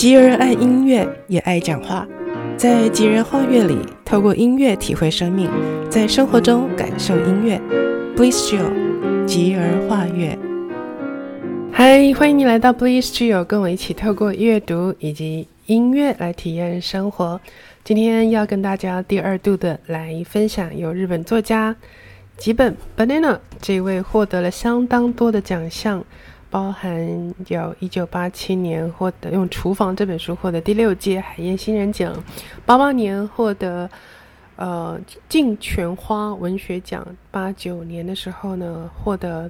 吉儿爱音乐，也爱讲话。在吉儿画乐里，透过音乐体会生命，在生活中感受音乐。Bliss Jill，吉儿画乐。嗨，欢迎你来到 Bliss Jill，跟我一起透过阅读以及音乐来体验生活。今天要跟大家第二度的来分享，由日本作家吉本 banana 这位获得了相当多的奖项。包含有一九八七年获得用《厨房》这本书获得第六届海燕新人奖，八八年获得呃镜泉花文学奖，八九年的时候呢获得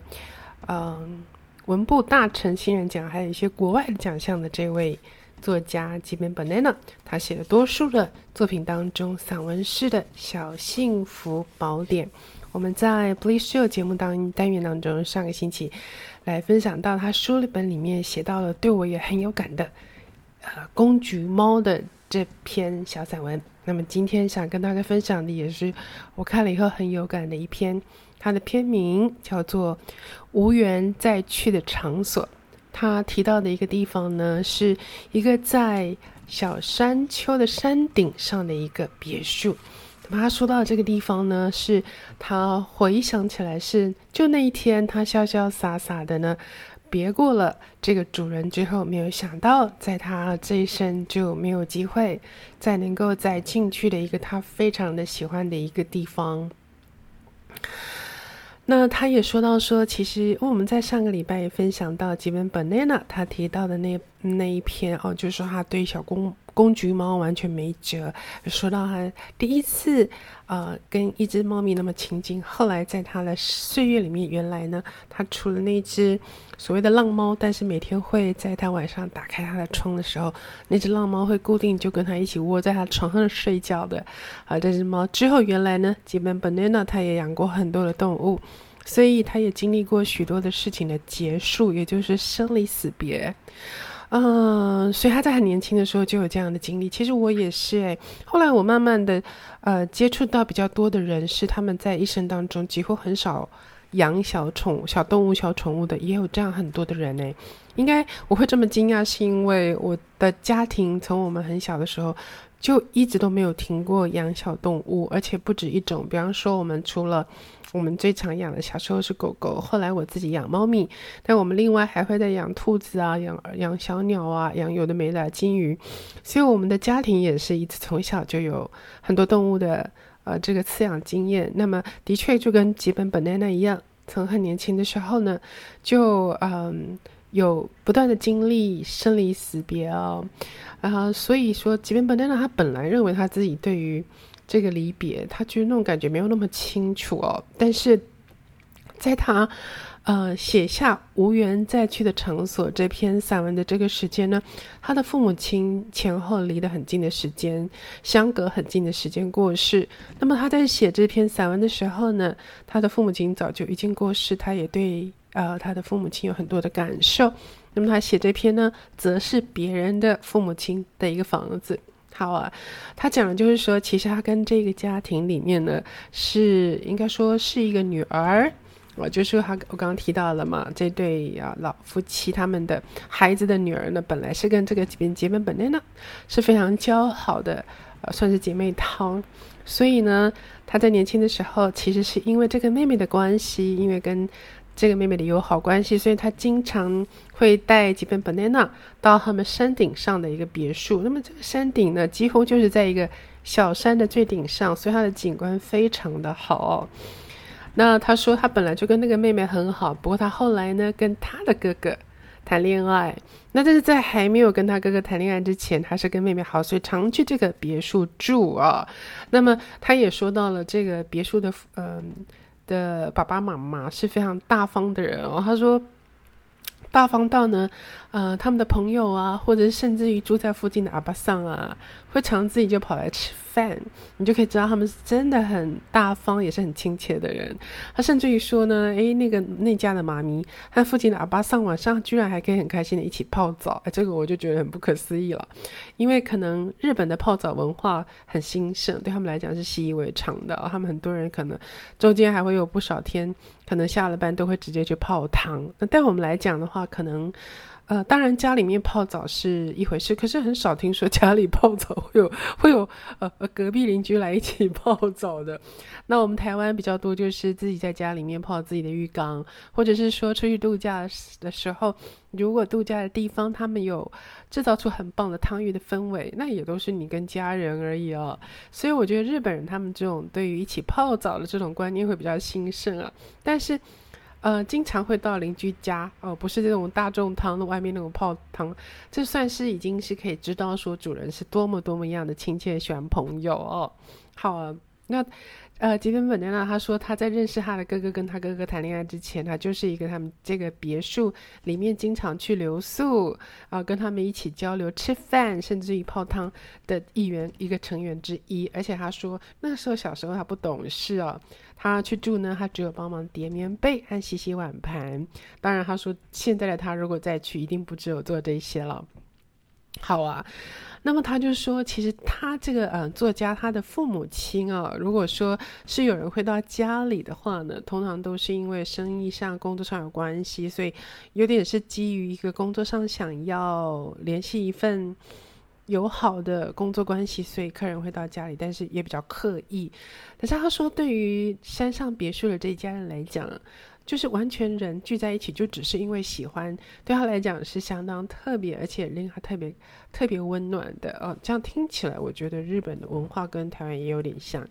嗯、文部大臣新人奖，还有一些国外的奖项的这位作家吉本 banana，他写的多数的作品当中，散文式的小幸福宝典。我们在 Bliss Jill 节目当单元当中，上个星期来分享到他书里本里面写到了对我也很有感的，呃，公橘猫的这篇小散文。那么今天想跟大家分享的也是我看了以后很有感的一篇，它的篇名叫做《无缘再去的场所》。他提到的一个地方呢，是一个在小山丘的山顶上的一个别墅。他说到这个地方呢，是他回想起来是就那一天，他潇潇洒洒的呢，别过了这个主人之后，没有想到在他这一生就没有机会再能够再进去的一个他非常的喜欢的一个地方。那他也说到说，其实我们在上个礼拜也分享到吉本 banana 他提到的那那一篇哦，就是说他对小公。公橘猫完全没辙。说到他第一次，呃，跟一只猫咪那么亲近。后来在他的岁月里面，原来呢，他除了那只所谓的浪猫，但是每天会在他晚上打开他的窗的时候，那只浪猫会固定就跟他一起窝在他床上睡觉的。啊，这只猫之后，原来呢，吉本 banana 他也养过很多的动物，所以他也经历过许多的事情的结束，也就是生离死别。嗯，所以他在很年轻的时候就有这样的经历。其实我也是诶，后来我慢慢的呃接触到比较多的人，是他们在一生当中几乎很少养小宠、小动物、小宠物的，也有这样很多的人诶。应该我会这么惊讶，是因为我的家庭从我们很小的时候就一直都没有停过养小动物，而且不止一种。比方说，我们除了我们最常养的小时候是狗狗，后来我自己养猫咪，但我们另外还会再养兔子啊，养养小鸟啊，养有的没的金鱼，所以我们的家庭也是一直从小就有很多动物的呃这个饲养经验。那么的确就跟吉本 banana 一样，从很年轻的时候呢，就嗯有不断的经历生离死别啊，然后所以说吉本 banana 他本来认为他自己对于这个离别，他觉得那种感觉没有那么清楚哦。但是，在他呃写下无缘再去的场所这篇散文的这个时间呢，他的父母亲前后离得很近的时间，相隔很近的时间过世。那么他在写这篇散文的时候呢，他的父母亲早就已经过世，他也对呃他的父母亲有很多的感受。那么他写这篇呢，则是别人的父母亲的一个房子。好啊，他讲的就是说，其实他跟这个家庭里面呢，是应该说是一个女儿，我就是说他我刚刚提到了嘛，这对啊老夫妻他们的孩子的女儿呢，本来是跟这个吉本吉本 banana 是非常交好的，呃，算是姐妹淘，所以呢，他在年轻的时候，其实是因为这个妹妹的关系，因为跟。这个妹妹的友好关系，所以她经常会带几本 banana 到他们山顶上的一个别墅。那么这个山顶呢，几乎就是在一个小山的最顶上，所以它的景观非常的好。那他说他本来就跟那个妹妹很好，不过他后来呢跟他的哥哥谈恋爱。那但是在还没有跟他哥哥谈恋爱之前，他是跟妹妹好，所以常去这个别墅住啊。那么他也说到了这个别墅的嗯。的爸爸妈妈是非常大方的人哦。他说，大方到呢，呃，他们的朋友啊，或者甚至于住在附近的阿巴桑啊，会常自己就跑来吃饭，你就可以知道他们是真的很大方，也是很亲切的人。他甚至于说呢，诶，那个那家的妈咪和附近的阿巴桑晚上居然还可以很开心的一起泡澡，诶，这个我就觉得很不可思议了。因为可能日本的泡澡文化很兴盛，对他们来讲是习以为常的。他们很多人可能中间还会有不少天，可能下了班都会直接去泡汤。那对我们来讲的话，可能。呃，当然家里面泡澡是一回事，可是很少听说家里泡澡会有会有呃呃隔壁邻居来一起 泡澡的。那我们台湾比较多，就是自己在家里面泡自己的浴缸，或者是说出去度假的时候，如果度假的地方他们有制造出很棒的汤浴的氛围，那也都是你跟家人而已哦。所以我觉得日本人他们这种对于一起泡澡的这种观念会比较兴盛啊，但是。呃，经常会到邻居家哦，不是这种大众汤的外面那种泡汤，这算是已经是可以知道说主人是多么多么样的亲切喜欢朋友哦。好啊，那。呃，吉本本奈娜他说他在认识他的哥哥跟他哥哥谈恋爱之前，他就是一个他们这个别墅里面经常去留宿啊、跟他们一起交流、吃饭，甚至于泡汤的一员一个成员之一。而且他说那个时候小时候他不懂事哦，他去住呢，他只有帮忙叠棉被和洗洗碗盘。当然，他说现在的他如果再去，一定不只有做这些了。好啊。那么他就说，其实他这个呃作家，他的父母亲啊，如果说是有人会到家里的话呢，通常都是因为生意上、工作上有关系，所以有点是基于一个工作上想要联系一份友好的工作关系，所以客人会到家里，但是也比较刻意。但是他说，对于山上别墅的这一家人来讲，就是完全人聚在一起，就只是因为喜欢，对他来讲是相当特别，而且令他特别特别温暖的哦。这样听起来，我觉得日本的文化跟台湾也有点像。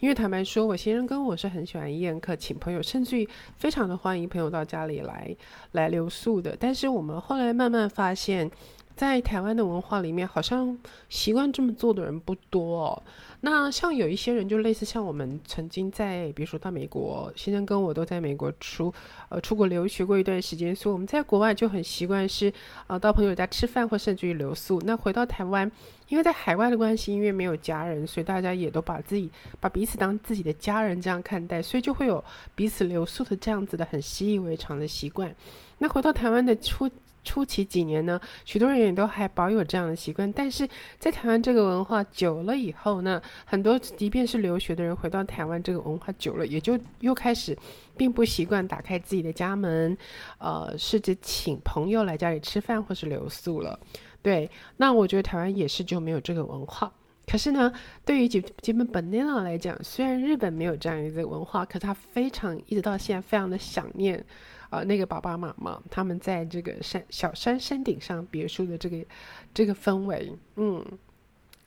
因为坦白说，我先生跟我是很喜欢宴客，请朋友，甚至于非常的欢迎朋友到家里来来留宿的。但是我们后来慢慢发现，在台湾的文化里面，好像习惯这么做的人不多哦。那像有一些人，就类似像我们曾经在，比如说到美国，先生跟我都在美国出，呃，出国留学过一段时间，所以我们在国外就很习惯是，呃，到朋友家吃饭或甚至于留宿。那回到台湾，因为在海外的关系，因为没有家人，所以大家也都把自己把彼此当自己的家人这样看待，所以就会有彼此留宿的这样子的很习以为常的习惯。那回到台湾的初。初期几年呢，许多人也都还保有这样的习惯，但是在台湾这个文化久了以后呢，很多即便是留学的人回到台湾这个文化久了，也就又开始并不习惯打开自己的家门，呃，试着请朋友来家里吃饭或是留宿了。对，那我觉得台湾也是就没有这个文化。可是呢，对于吉吉本本奈娜来讲，虽然日本没有这样一个文化，可他非常一直到现在非常的想念。啊、呃，那个爸爸妈妈他们在这个山小山山顶上别墅的这个这个氛围，嗯，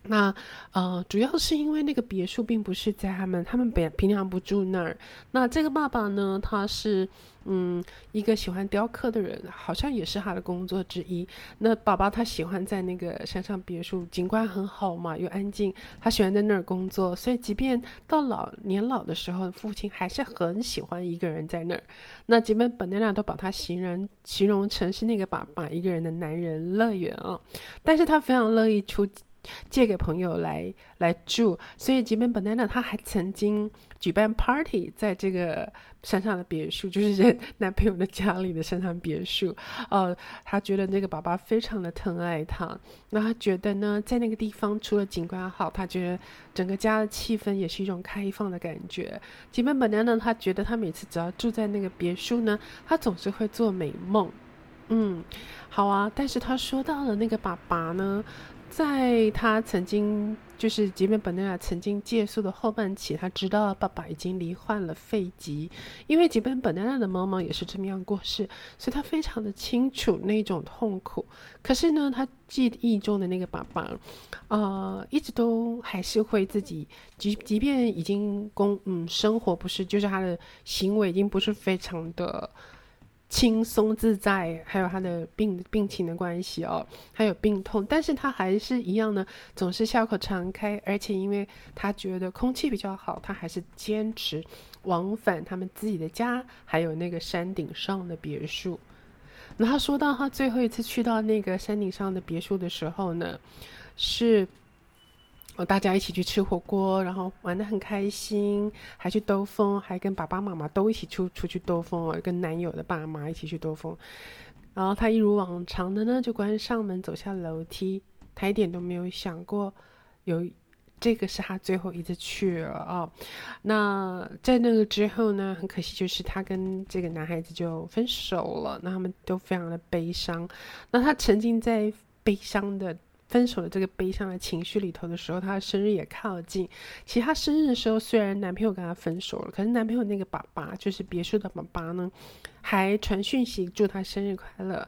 那呃，主要是因为那个别墅并不是在他们他们平平常不住那儿，那这个爸爸呢，他是。嗯，一个喜欢雕刻的人，好像也是他的工作之一。那爸爸他喜欢在那个山上别墅，景观很好嘛，又安静，他喜欢在那儿工作。所以，即便到老年老的时候，父亲还是很喜欢一个人在那儿。那吉本本奈娜都把他形容形容成是那个爸爸一个人的男人乐园啊。但是他非常乐意出。借给朋友来来住，所以吉本本奈娜他还曾经举办 party 在这个山上的别墅，就是人男朋友的家里的山上别墅。呃，他觉得那个爸爸非常的疼爱他，那他觉得呢，在那个地方除了景观好，他觉得整个家的气氛也是一种开放的感觉。吉本本奈娜他觉得他每次只要住在那个别墅呢，他总是会做美梦。嗯，好啊，但是他说到了那个爸爸呢。在他曾经就是吉本本奈娜曾经借宿的后半期，他知道爸爸已经罹患了肺疾，因为吉本本奈娜的妈妈也是这么样过世，所以他非常的清楚那种痛苦。可是呢，他记忆中的那个爸爸，呃，一直都还是会自己，即即便已经工嗯生活不是，就是他的行为已经不是非常的。轻松自在，还有他的病病情的关系哦，还有病痛，但是他还是一样呢，总是笑口常开，而且因为他觉得空气比较好，他还是坚持往返他们自己的家，还有那个山顶上的别墅。那他说到他最后一次去到那个山顶上的别墅的时候呢，是。哦，大家一起去吃火锅，然后玩得很开心，还去兜风，还跟爸爸妈妈都一起出出去兜风哦，跟男友的爸妈一起去兜风。然后他一如往常的呢，就关上门走下楼梯，他一点都没有想过有这个是他最后一次去了啊、哦。那在那个之后呢，很可惜就是他跟这个男孩子就分手了，那他们都非常的悲伤。那他沉浸在悲伤的。分手的这个悲伤的情绪里头的时候，她的生日也靠近。其实她生日的时候，虽然男朋友跟她分手了，可是男朋友那个爸爸，就是别墅的爸爸呢，还传讯息祝她生日快乐。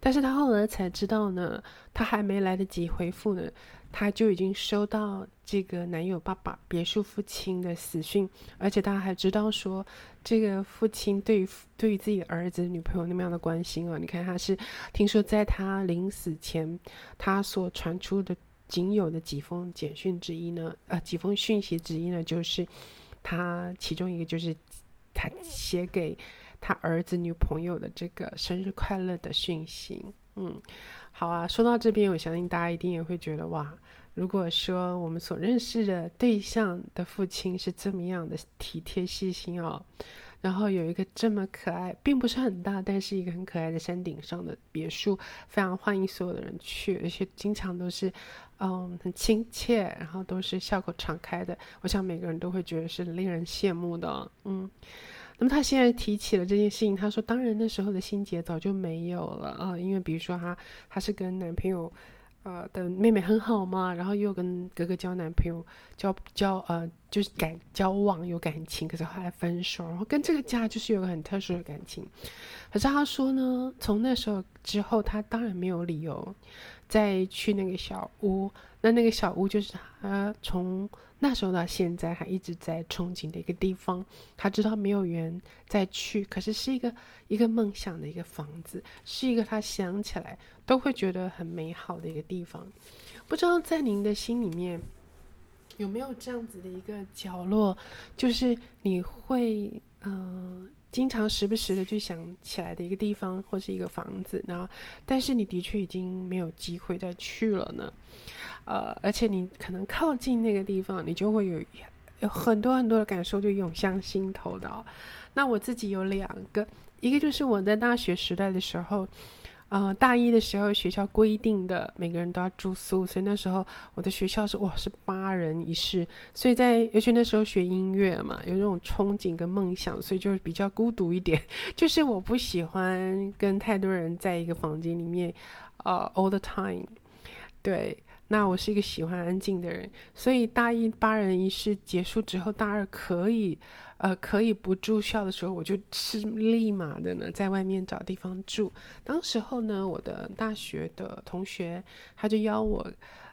但是她后来才知道呢，她还没来得及回复呢。她就已经收到这个男友爸爸别墅父亲的死讯，而且她还知道说，这个父亲对于对于自己的儿子女朋友那么样的关心啊！你看，他是听说在他临死前，他所传出的仅有的几封简讯之一呢，呃，几封讯息之一呢，就是他其中一个就是他写给他儿子女朋友的这个生日快乐的讯息。嗯，好啊，说到这边，我相信大家一定也会觉得哇，如果说我们所认识的对象的父亲是这么样的体贴细心哦，然后有一个这么可爱，并不是很大，但是一个很可爱的山顶上的别墅，非常欢迎所有的人去，而且经常都是嗯很亲切，然后都是笑口常开的，我想每个人都会觉得是令人羡慕的，嗯。那么他现在提起了这件事情，他说：“当然那时候的心结早就没有了啊，因为比如说他他是跟男朋友，呃的妹妹很好嘛，然后又跟哥哥交男朋友交交呃就是感交往有感情，可是后来分手，然后跟这个家就是有个很特殊的感情。可是他说呢，从那时候之后，他当然没有理由再去那个小屋，那那个小屋就是他从。”那时候到现在还一直在憧憬的一个地方，他知道没有缘再去，可是是一个一个梦想的一个房子，是一个他想起来都会觉得很美好的一个地方。不知道在您的心里面有没有这样子的一个角落，就是你会嗯。经常时不时的就想起来的一个地方，或是一个房子，然后，但是你的确已经没有机会再去了呢，呃，而且你可能靠近那个地方，你就会有有很多很多的感受就涌向心头的。那我自己有两个，一个就是我在大学时代的时候。呃，大一的时候学校规定的每个人都要住宿，所以那时候我的学校是哇是八人一室，所以在尤其那时候学音乐嘛，有那种憧憬跟梦想，所以就是比较孤独一点，就是我不喜欢跟太多人在一个房间里面，啊，all the time，对。那我是一个喜欢安静的人，所以大一八人一室结束之后，大二可以，呃，可以不住校的时候，我就是立马的呢，在外面找地方住。当时候呢，我的大学的同学他就邀我，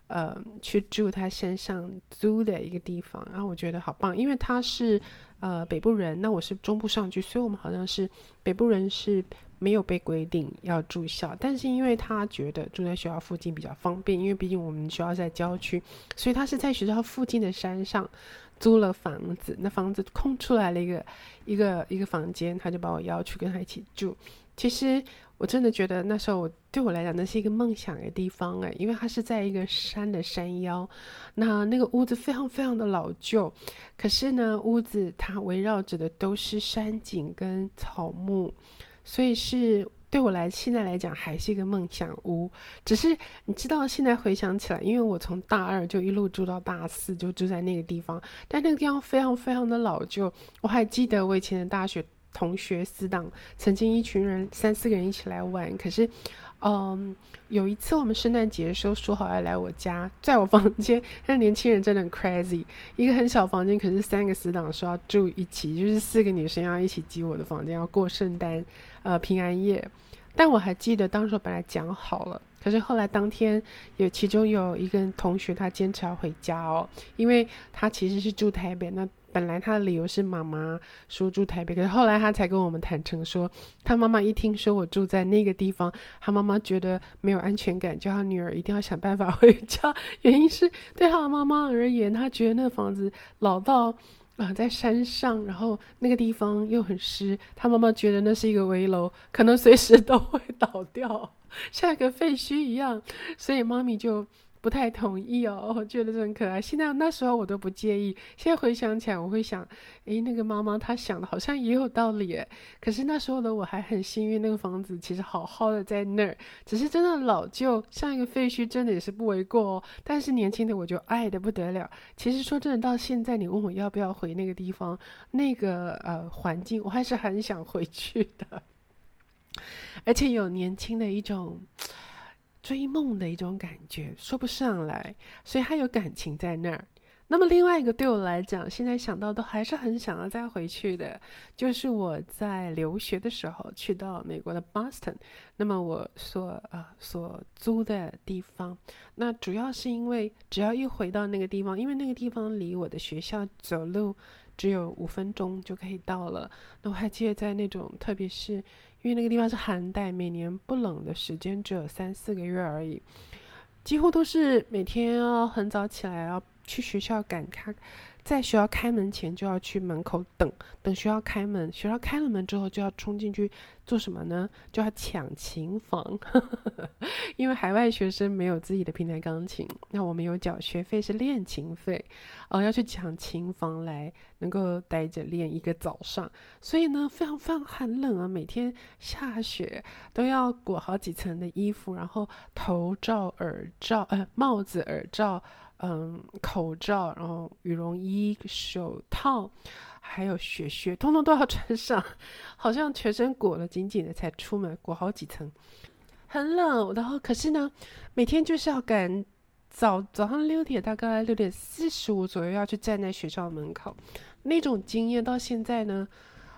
呃，去住他山上租的一个地方，然后我觉得好棒，因为他是呃北部人，那我是中部上去，所以我们好像是北部人是。没有被规定要住校，但是因为他觉得住在学校附近比较方便，因为毕竟我们学校在郊区，所以他是在学校附近的山上租了房子。那房子空出来了一个一个一个房间，他就把我邀去跟他一起住。其实我真的觉得那时候我对我来讲那是一个梦想的地方哎，因为它是在一个山的山腰，那那个屋子非常非常的老旧，可是呢屋子它围绕着的都是山景跟草木。所以是对我来现在来讲还是一个梦想屋，只是你知道现在回想起来，因为我从大二就一路住到大四，就住在那个地方，但那个地方非常非常的老旧。我还记得我以前的大学同学死党，曾经一群人三四个人一起来玩，可是。嗯，有一次我们圣诞节的时候说好要来我家，在我房间，那年轻人真的很 crazy，一个很小房间，可是三个死党说要住一起，就是四个女生要一起挤我的房间，要过圣诞，呃，平安夜。但我还记得当时本来讲好了，可是后来当天有其中有一个同学他坚持要回家哦，因为他其实是住台北那。本来他的理由是妈妈说住台北，可是后来他才跟我们坦诚说，他妈妈一听说我住在那个地方，他妈妈觉得没有安全感，叫他女儿一定要想办法回家。原因是对他的妈妈而言，他觉得那个房子老到啊、在山上，然后那个地方又很湿，他妈妈觉得那是一个危楼，可能随时都会倒掉，像一个废墟一样，所以妈咪就。不太同意哦。我觉得这很可爱。现在那时候我都不介意，现在回想起来，我会想，诶，那个妈妈她想的好像也有道理诶。可是那时候的我还很幸运，那个房子其实好好的在那儿，只是真的老旧，像一个废墟，真的也是不为过哦。但是年轻的我就爱得不得了。其实说真的，到现在你问我要不要回那个地方，那个呃环境，我还是很想回去的。而且有年轻的一种追梦的一种感觉，说不上来，所以还有感情在那儿。那么另外一个对我来讲，现在想到都还是很想要再回去的，就是我在留学的时候去到美国的 Boston，那么我所呃所租的地方，那主要是因为只要一回到那个地方，因为那个地方离我的学校走路只有五分钟就可以到了。那我还记得在那种，特别是因为那个地方是寒带，每年不冷的时间只有三四个月而已，几乎都是每天要很早起来要。去学校赶咖，在学校开门前就要去门口等，等学校开门。学校开了门之后就要冲进去做什么呢？就要抢琴房，因为海外学生没有自己的平台钢琴，那我们有缴学费是练琴费，哦，要去抢琴房来能够待着练一个早上。所以呢，非常非常寒冷啊，每天下雪都要裹好几层的衣服，然后头罩、耳罩，呃，帽子、耳罩。嗯，口罩，然后羽绒衣、手套，还有雪靴，通通都要穿上，好像全身裹了紧紧的才出门，裹好几层，很冷。然后可是呢，每天就是要赶早早上六点，大概六点四十五左右要去站在学校门口，那种经验到现在呢，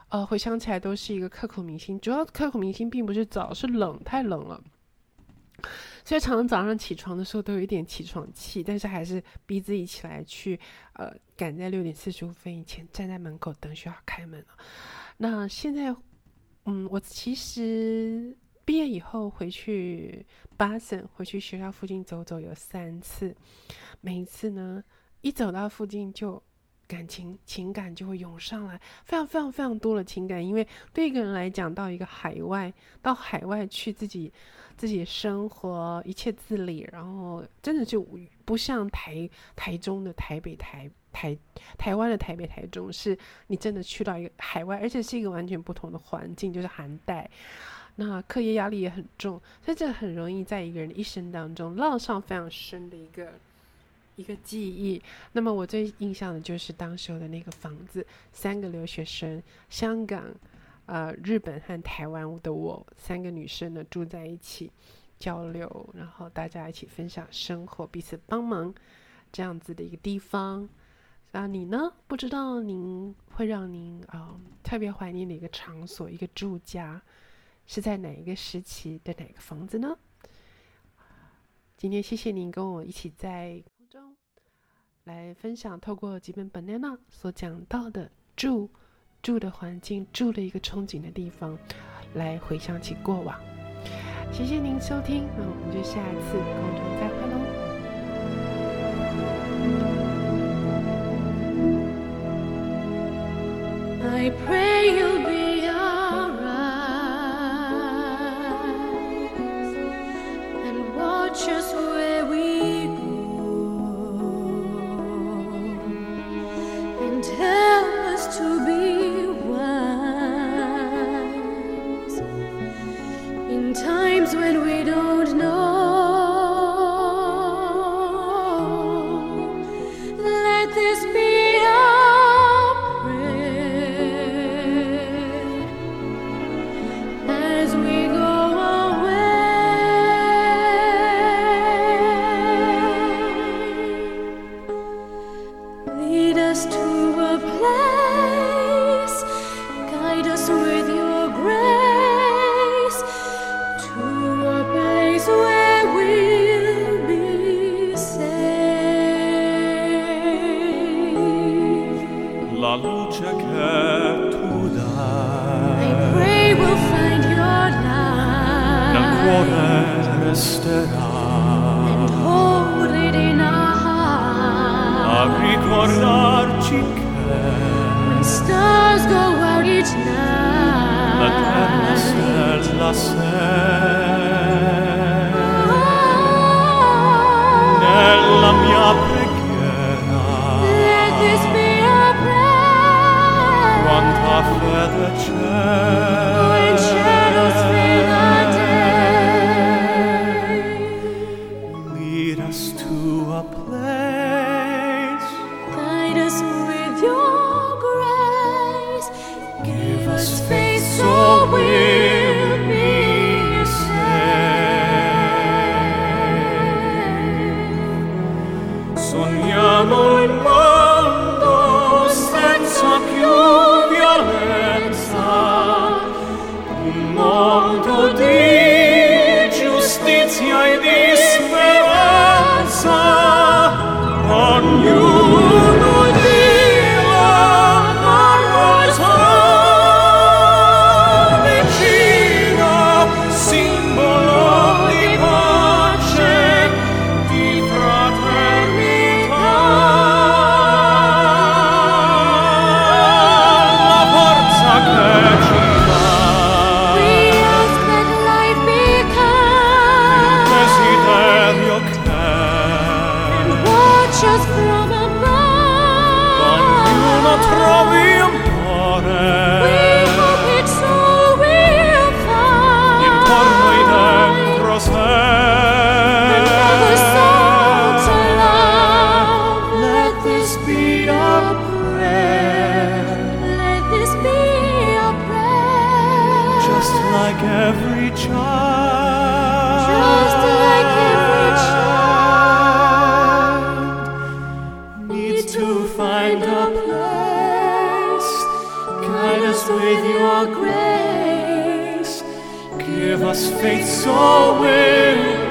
呃，回想起来都是一个刻骨铭心。主要刻骨铭心并不是早，是冷，太冷了。所以常常早上起床的时候都有一点起床气，但是还是逼自己起来去，呃，赶在六点四十五分以前站在门口等学校开门了。那现在，嗯，我其实毕业以后回去巴省，回去学校附近走走有三次，每一次呢，一走到附近就。感情情感就会涌上来，非常非常非常多的情感。因为对一个人来讲，到一个海外，到海外去自己自己生活，一切自理，然后真的就不像台台中的台北台台台湾的台北台中，是你真的去到一个海外，而且是一个完全不同的环境，就是寒带，那课业压力也很重，所以这很容易在一个人的一生当中烙上非常深的一个。一个记忆，那么我最印象的就是当时候的那个房子，三个留学生，香港、呃、日本和台湾的我三个女生呢住在一起，交流，然后大家一起分享生活，彼此帮忙，这样子的一个地方。啊，你呢？不知道您会让您啊、特别怀念哪个场所，一个住家，是在哪一个时期的哪个房子呢？今天谢谢您跟我一起在。来分享，透过几本 banana 所讲到的住住的环境，住的一个憧憬的地方，来回想起过往。谢谢您收听，那我们就下一次共同再会喽。us. trovi un must faith so will.